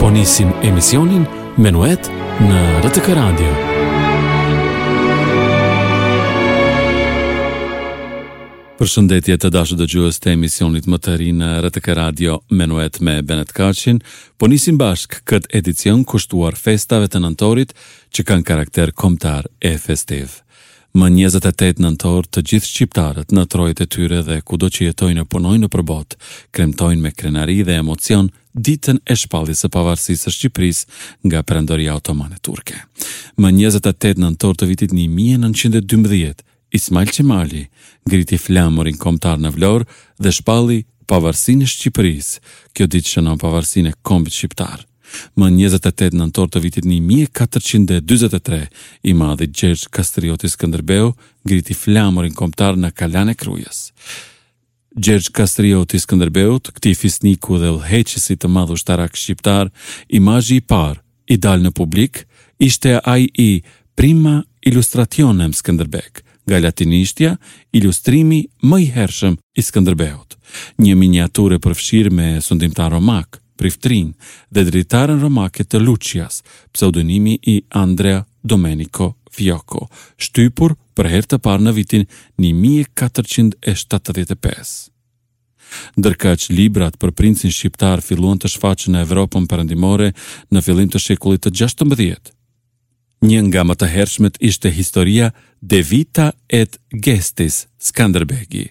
Po nisim emisionin Menuet në RTK Radio. Përshëndetje të dashur dëgjues të emisionit më të ri në RTK Radio Menuet me Benet Kaçin, po nisim bashkë këtë edicion kushtuar festave të nëntorit që kanë karakter kombëtar e festiv. Më njëzet e tetë nëntor të gjithë shqiptarët në trojet e tyre dhe kudo që jetojnë e punojnë nëpër botë, kremtojnë me krenari dhe emocion ditën e shpalljes së pavarësisë së Shqipërisë nga Perandoria Otomane Turke. Më njëzet e tetë nëntor të vitit një mijë e nëntëqind e dymbëdhjetë, Ismail Qemali ngriti flamurin kombëtar në Vlorë dhe shpalli pavarësinë e Shqipërisë. Kjo ditë shënon pavarësinë e kombit shqiptar. Më njëzet e tetë nëntor të vitit një mijë e katërqind e dyzet e tre, i madhi Gjergj Kastrioti Skënderbeu ngriti flamurin kombëtar në Kalanë e Krujës. Gjergj Kastrioti Skënderbeut, këtij fisniku dhe udhëheqësi të madh ushtarak shqiptar, imazhi i parë i dalë në publik ishte ai i Prima illustrationem Skënderbeg, nga latinishtja Ilustrimi më i hershëm i Skënderbeut, një miniaturë e përfshirë me sundimtarë romakë, Priftërinë dhe drejtarë romake të Lucias, pseudonimi i Andrea Domenico Fiocco, shtypur për herë të parë në vitin një mijë e katërqind e shtatëdhjetë e pesë. Ndërkaq librat për princin shqiptar filluan të shfaqen në Evropën Perëndimore në fillim të shekullit të gjashtëmbëdhjetë. Një nga më të hershmet ishte historia De vita et gestis Skanderbegi,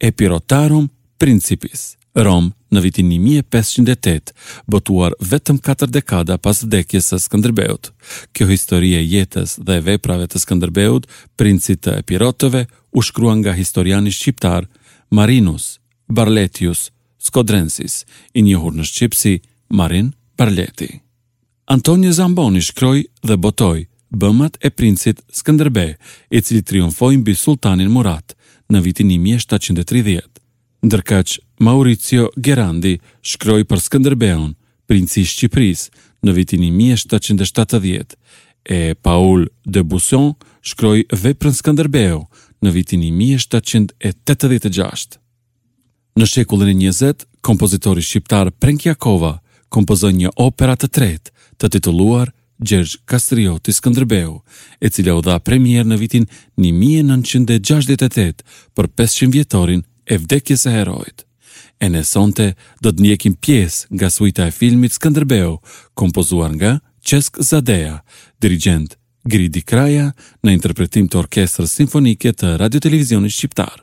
Epirotarum principis, Romë në vitin një mijë e pesëqind e tetë, botuar vetëm katër dekada pas vdekjes së Skënderbeut. Kjo histori e jetës dhe veprave të Skënderbeut, princit të epirotëve, u shkrua nga historiani shqiptar Marinus Barletius Skodrensis, i njohur në shqip si Marin Barleti. Antonio Zamboni shkroi dhe botoi Bëmat e Princit Skënderbe, i cili triumfoi mbi Sulltanin Murat, në vitin një mijë e shtatëqind e tridhjetë. Ndërkaq, Maurizio Gerandi shkroi për Skënderbeun, Princi i Shqipërisë, në vitin një mijë e shtatëqind e shtatëdhjetë, e Paul de Busson shkroi veprën Skënderbeu, në vitin një mijë e shtatëqind e tetëdhjetë e gjashtë. Në shekullin e njëzet, kompozitori shqiptar Prenk Jakova kompozoi një opera të tretë, të titulluar Gjergj Kastrioti Skënderbeu, e cila u dha premierë në vitin një mijë e nëntëqind e gjashtëdhjetë e tetë për pesëqind-vjetorin e vdekjes së heroit. E ne sonte do të ndjekim pjesë nga suita e filmit Skënderbeu, kompozuar nga Çesk Zadeja, dirigjent Gridi Kraja në interpretim të Orkestrës Simfonike të Radiotelevizionit Shqiptar.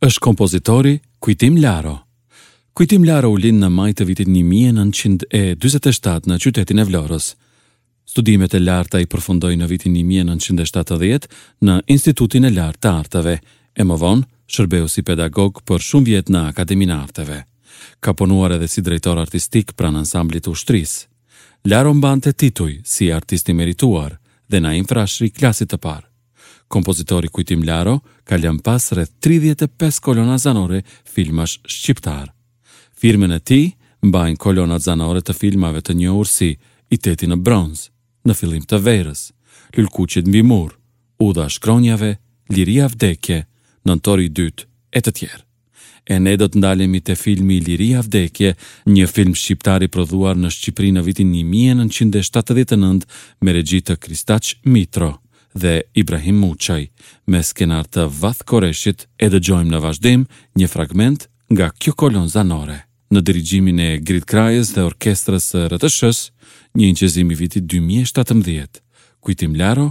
Është kompozitori Kujtim Laro. Kujtim Laro u lind në maj të vitit një mijë e nëntëqind e dyzet e shtatë në qytetin e Vlorës. Studimet e larta i përfundoi në vitin një mijë e nëntëqind e shtatëdhjetë në Institutin e Lartë të Arteve, e më vonë shërbeu si pedagog për shumë vjet në Akademinë e Arteve. Ka punuar edhe si drejtor artistik pranë Ansamblit të Ushtrisë. Laro mbante tituj si Artist i Merituar dhe Naim Frashëri Klasit të Parë. Kompozitori Kujtim Laro ka lënë pas rreth tridhjetë e pesë kolona zanore filmash shqiptarë. Firmën e tij mbajnë kolonat zanore të filmave të njohur si I teti në bronz, Në fillim të verës, Lulkuqit mbi mure, Udha e shkronjave, Liri a vdekje, Nëntori i dytë e të tjerë. E ne do të ndalemi te filmi Liri a vdekje, një film shqiptar i prodhuar në Shqipëri në vitin një mijë e nëntëqind e shtatëdhjetë e nëntë me regji të Kristaq Mitro dhe Ibrahim Muçaj, me skenar të Vath Koreshit. E dëgjojmë në vazhdim një fragment nga kjo kolonë zanore, në dirigjimin e Gridi Krajës dhe orkestrës së RTSH-së, një incizim i vitit dy mijë e shtatëmbëdhjetë, Kujtim Laro,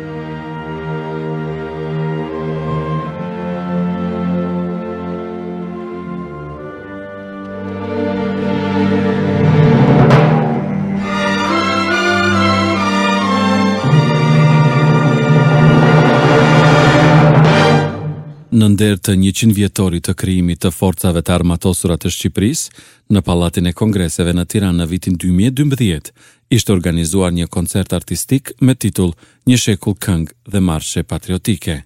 në nder të 100 vjetorit të krijimit të Forcave të Armatosura të Shqipërisë në Pallatin e Kongreseve në Tiranë në vitin 2012, ishte organizuar një koncert artistik me titull Një shekull këngë dhe marshe patriotike.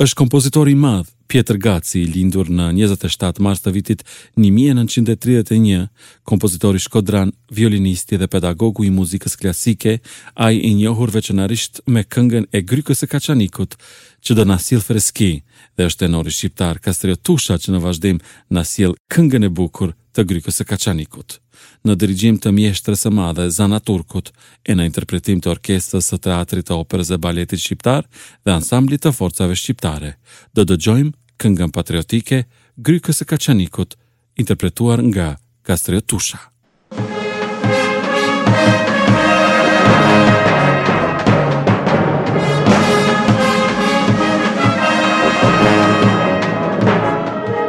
Është kompozitori i madh, Pjetër Gaci, i lindur në 27 mars të vitit 1931, kompozitori shkodran, violinisti dhe pedagogu i muzikës klasike, ai i njohur veçanërisht me këngën e Grykës së Kaçanikut, që do na sjell freski, dhe është tenori shqiptar Kastriot Tusha që në vazhdim na sjell këngën e bukur të Grykës së Kaçanikut, në dirigjim të mjeshtres së madhe Zana Turkut e në interpretim të Orkestrës së Teatrit të Operës dhe Baletit Shqiptar dhe Ansamblit të Forcave Shqiptare, do dëgjojmë këngën patriotike Grykës së Kaçanikut, interpretuar nga Kastriot Tusha.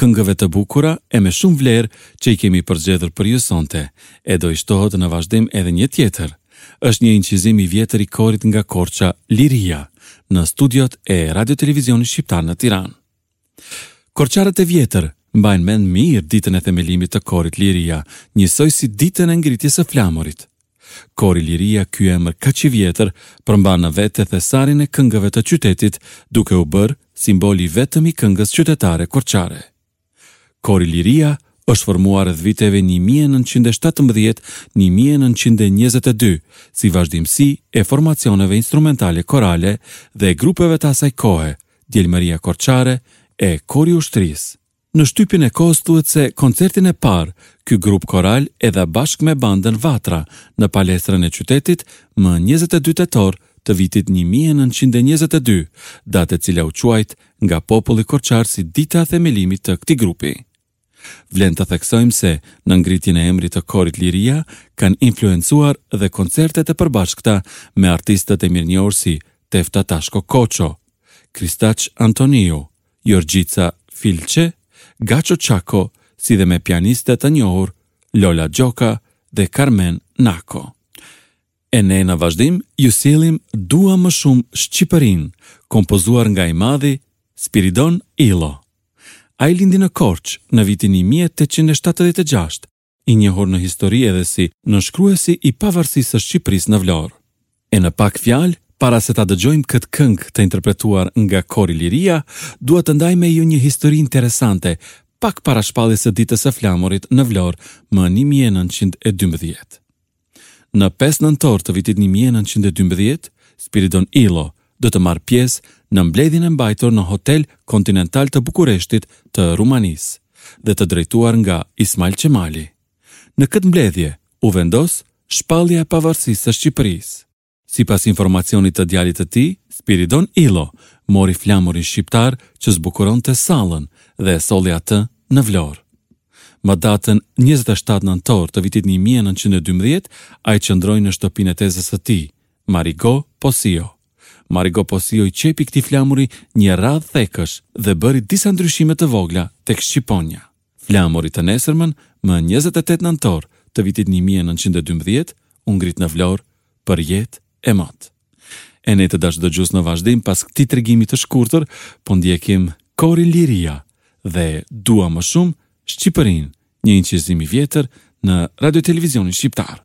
këngëve të bukura e me shumë vlerë që i kemi përzgjedhur për ju sonte, e do i shtohet në vazhdim edhe një tjetër. Është një incizim i vjetër i korit nga Korça, Liria, në studiot e Radio Televizionit Shqiptar në Tiranë. Korçarët e vjetër mbajnë mend mirë ditën e themelimit të korit Liria, njësoj si ditën e ngritjes së flamurit. Kori Lira ky emër kaq i vjetër përmban në vete thesarin e këngëve të qytetit duke u bërë simbol i vetëm i këngës qytetare korçare. Kori Lira është formuar rreth viteve një mijë e nëntëqind e shtatëmbëdhjetë një mijë e nëntëqind e njëzet e dy si vazhdimësi e formacioneve instrumentale korale dhe e grupeve të asaj kohe, Djelmëria Korçare e Kori i Ushtrisë. Në shtypin e kohës thuhet se koncertin e parë ky grup koral e dha bashkë me bandën Vatra në palestrën e qytetit më njëzet e dy tetor të vitit një mijë e nëntëqind e njëzet e dy, datë e cila u quajt nga populli korçar si dita e themelimit të këtij grupi. Vlen të theksojmë se në ngritjen e emrit të Korit Lira kanë influencuar dhe koncertet e përbashkëta me artistët e mirënjohur si Tefta Tashko Koço, Kristaq Antoniu, Jorgjica Filçe, Gaço Çako, si dhe me pianiste të njohur, Lola Gjoka dhe Karmen Nako. E ne në vazhdim ju sjellim Dua më shumë Shqipërinë, kompozuar nga i madhi Spiridon Ilo. Ai lindi në Korçë në vitin një mijë e tetëqind e shtatëdhjetë e gjashtë i njohur në histori edhe si nënshkruesi i pavarësisë së Shqipërisë në Vlorë. E në pak fjalë, para se ta dëgjojmë këtë këngë të interpretuar nga Kori Lira, dua të ndaj me ju një histori interesante, pak para shpalljes së Ditës së Flamurit në Vlorë më një mijë e nëntëqind e dymbëdhjetë. Në pesë nëntor të vitit një mijë e nëntëqind e dymbëdhjetë, Spiridon Ilo do të marrë pjesë në mbledhjen e mbajtur në Hotel Kontinental të Bukureshtit të Rumanisë dhe të drejtuar nga Ismail Qemali. Në këtë mbledhje u vendos Shpallja e Pavarësisë së Shqipërisë. Sipas informacionit të djalit të tij, Spiridon Ilo mori flamurin shqiptar që zbukuronte sallën dhe e solli atë në Vlorë. Më datën njëzet e shtatë nëntor të vitit një mijë e nëntëqind e dymbëdhjetë ai qëndroi në shtëpinë e tezes së tij, Marigo Posio. Marigo Posio i qepi këtij flamuri një radhë thekësh dhe bëri disa ndryshime të vogla tek shqiponja. Flamuri të nesërmen, më njëzet e tetë nëntor të vitit një mijë e nëntëqind e dymbëdhjetë, u ngrit në Vlorë për jetë e mot. E ne të dashur dëgjues në vazhdim pas këtij tregimi të shkurtër, po ndjekim Korin Lira dhe Dua më shumë Shqipërinë, një inçizim i vjetër në Radiotelevizionin Shqiptar.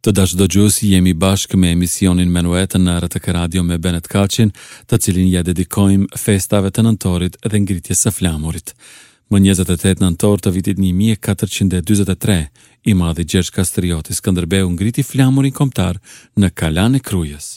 Të dashur dëgjues jemi bashkë me emisionin Menuet në rtk Radio me Benet Kaçin, të cilin ia dedikojmë festave të nëntorit dhe ngritjes së flamurit. Më njëzet e tetë nëntor të vitit një mijë e katërqind e dyzet e tre, i madhi Gjergj Kastrioti Skënderbeu ngriti flamurin kombëtar në Kalanë e Krujës.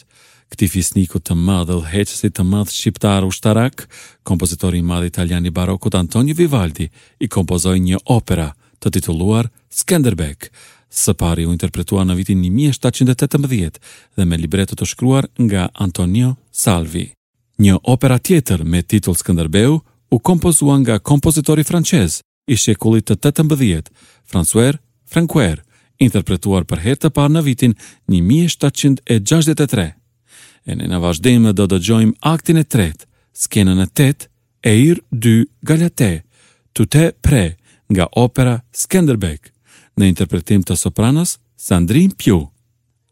Këtij fisniku të madh dhe udhëheqësit të madh shqiptar ushtarak, kompozitori i madh italian i barokut Antonio Vivaldi i kompozoi një opera të titulluar Skanderbeg, së pari u interpretua në vitin një mijë e shtatëqind e tetëmbëdhjetë dhe me libreto të shkruar nga Antonio Salvi. Një opera tjetër me titull Skënderbeu u kompozua nga kompozitori francez i shekullit të tetëmbëdhjetë, François Francoeur, interpretuar për herë të parë në vitin një mijë e shtatëqind e gjashtëdhjetë e tre. E ne në vazhdim do dëgjojmë aktin e tretë, skenën e tetë Air de Galate, Tout est prêt nga opera Skanderbeg, në interpretim të sopranos Sandrine Piau.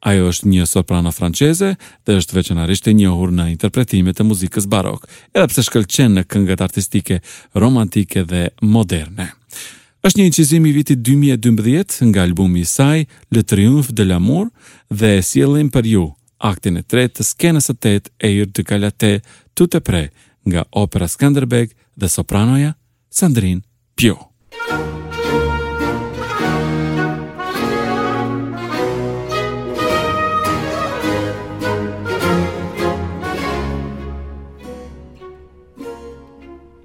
Ajo është një soprano franceze dhe është veçanarisht e njohur në interpretimet e muzikës barok, edhe pse shkëlqen në këngët artistike romantike dhe moderne. Është një incizim i vitit 2012 nga albumi i saj Le Triomphe de l'amour dhe e sjellim për ju Aktin e tretë të skenës së tetë Air de Galate Tout est prêt nga opera Skanderbeg dhe sopranoja Sandrine Piau.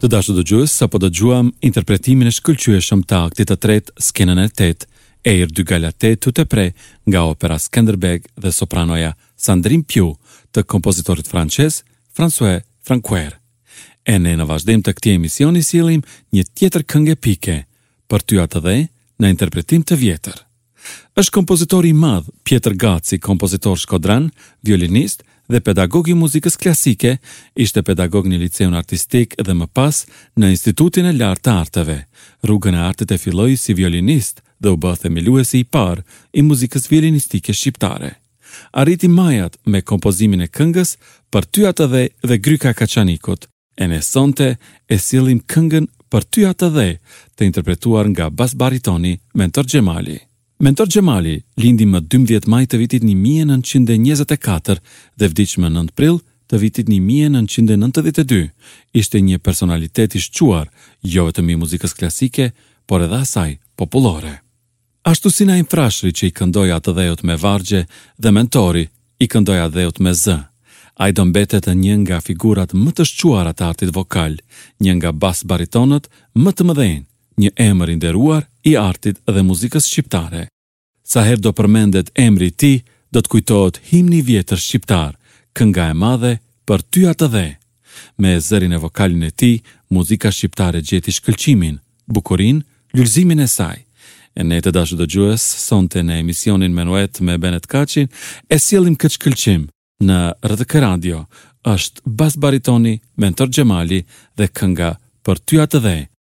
Të dashur dëgjues, sapo dëgjuam interpretimin e shkëlqyeshëm të aktit të tretë, skenën e tetë, Air de Galate Tout est prêt, nga opera Skanderbeg dhe sopranoja Sandrine Piau të kompozitorit francez François Francoeur. E ne në vazhdim të këtij emisioni sjellim një tjetër këngë epike, Për ty atdhe, në interpretim të vjetër. Është kompozitori i madh, Pjetër Gaci, kompozitor shkodran, violinist dhe pedagog i muzikës klasike, ishte pedagog në Liceun Artistik dhe më pas në Institutin e Lartë të Arteve. Rrugën e artit e filloi si violinist dhe u bë themeluesi i parë i muzikës violinistike shqiptare. Arriti majat me kompozimin e këngës Për ty atdhe dhe Gryka e Kaçanikut, E ne sonte e sjellim këngën Për ty atdhe, të interpretuar nga bas-baritoni Mentor Xhemali. Mentor Xhemali lindi më dymbëdhjetë maj të vitit një mijë e nëntëqind e njëzet e katër dhe vdiq më nëntë prill të vitit një mijë e nëntëqind e nëntëdhjetë e dy. Ishte një personalitet i shquar, jo vetëm i muzikës klasike, por edhe asaj popullore. Ashtu si Naim Frashëri që i këndoi atdheut me vargje dhe Mentori i këndoi atdheut me zë, ai do mbetet një nga figurat më të shquara të artit vokal, një nga bas-baritonët më të mëdhenj, një emër i nderuar i artit dhe muzikës shqiptare. Sa herë do përmendet emri i tij, do të kujtohet himni i vjetër shqiptar, kënga e madhe Për ty atdhe! Me zërin e vokalin e tij, muzika shqiptare gjeti shkëlqimin, bukurinë, lulëzimin e saj. E ne të dashur dëgjues, sonte në emisionin Menuet me Benet Kaçin, e sjellim këtë shkëlqim në RTK Radio, është bas baritoni Mentor Xhemali dhe kënga Për ty atdhe,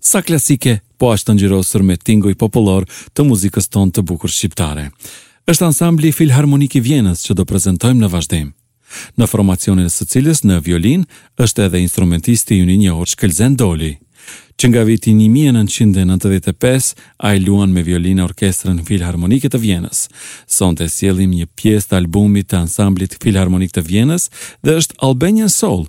Sa klasike, po aq të ngjyrosur me tinguj popullor të muzikës tonë të bukur shqiptare. Është Ansambli Filharmonik i Vjenës që do prezantojmë në vazhdim. Në formacionin e së cilës në violinë është edhe instrumentisti ynë i njohur Shkëlzen Doli. Që nga viti një mijë e nëntëqind e nëntëdhjetë e pesë ai luan me violinë në Orkestrën Filharmonike të Vjenës. Sonte sjellim një pjesë të albumit të Ansamblit Filharmonik të Vjenës dhe është Albanian Soul,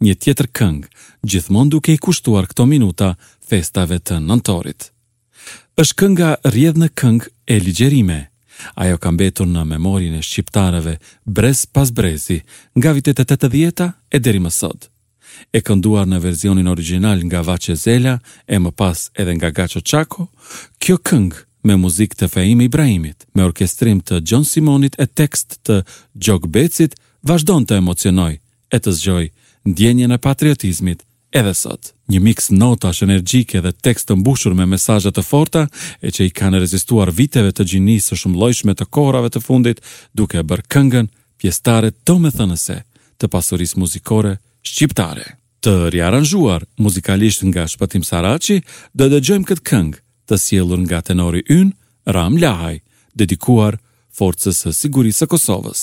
një tjetër këngë, gjithmonë duke i kushtuar këto minuta festave të nëntorit. Është kënga Rrjedh në këngë e Ligjerime. Ajo ka mbetur në memorien e shqiptarëve brez pas brezi, nga vitet e tetëdhjeta e deri më sot. E kënduar në versionin origjinal nga Vaçe Zela e më pas edhe nga Gaço Çako, kjo këngë me muzikë të Feim Ibrahimit, me orkestrim të Gjon Simonit e tekst të Gjok Becit vazhdon të emocionojë, e të zgjojë ndjenjën e patriotizmit edhe sot. Një miks notash energjike dhe tekst të mbushur me mesazhe të forta e që i kanë rezistuar viteve të gjinisë së shumëllojshme të kohërave të fundit duke e bërë këngën pjesëtare domethënëse të pasurisë muzikore shqiptare. Të riaranzhuar muzikalisht nga Shpëtim Saraçi, do e dëgjojmë këtë këngë, të sjellur nga tenori ynë, Ramë Lahaj, dedikuar Forcës së Sigurisë së Kosovës.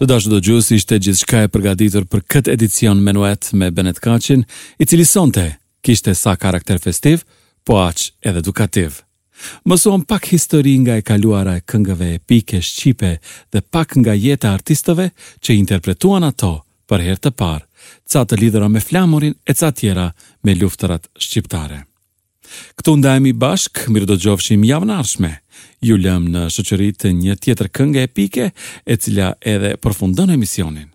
Të dashur dëgjues ishte gjithçka e përgaditur për këtë edicion menuet me Benet Kaçin, i cili sonte kishte sa karakter festiv, po aq edhe edukativ. Mësuam pak histori nga e kaluara e këngëve epike shqipe dhe pak nga jeta e artistëve që interpretuan ato për herë të parë, ca të lidhura me flamurin e ca tjera me luftërat shqiptare. Këtu ndahemi bashkë, mirudëgjofshim javën e ardhshme! Ju lëmë në shoqëri të një tjetër kënge epike e cila edhe përfundon emisionin.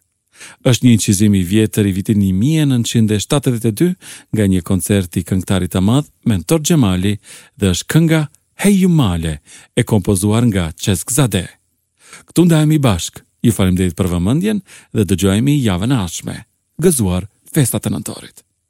Është një inçizim i vjetër i vitit një mijë e nëntëqind e shtatëdhjetë e dy nga një koncert i këngëtarit të madh, Mentor Xhemali dhe është kënga Hej ju male e kompozuar nga Çesk Zadeja. Këtu ndahemi bashkë, ju faleminderit për vëmendjen dhe dëgjohemi javën e ardhshme. Gëzuar festat e nëntorit.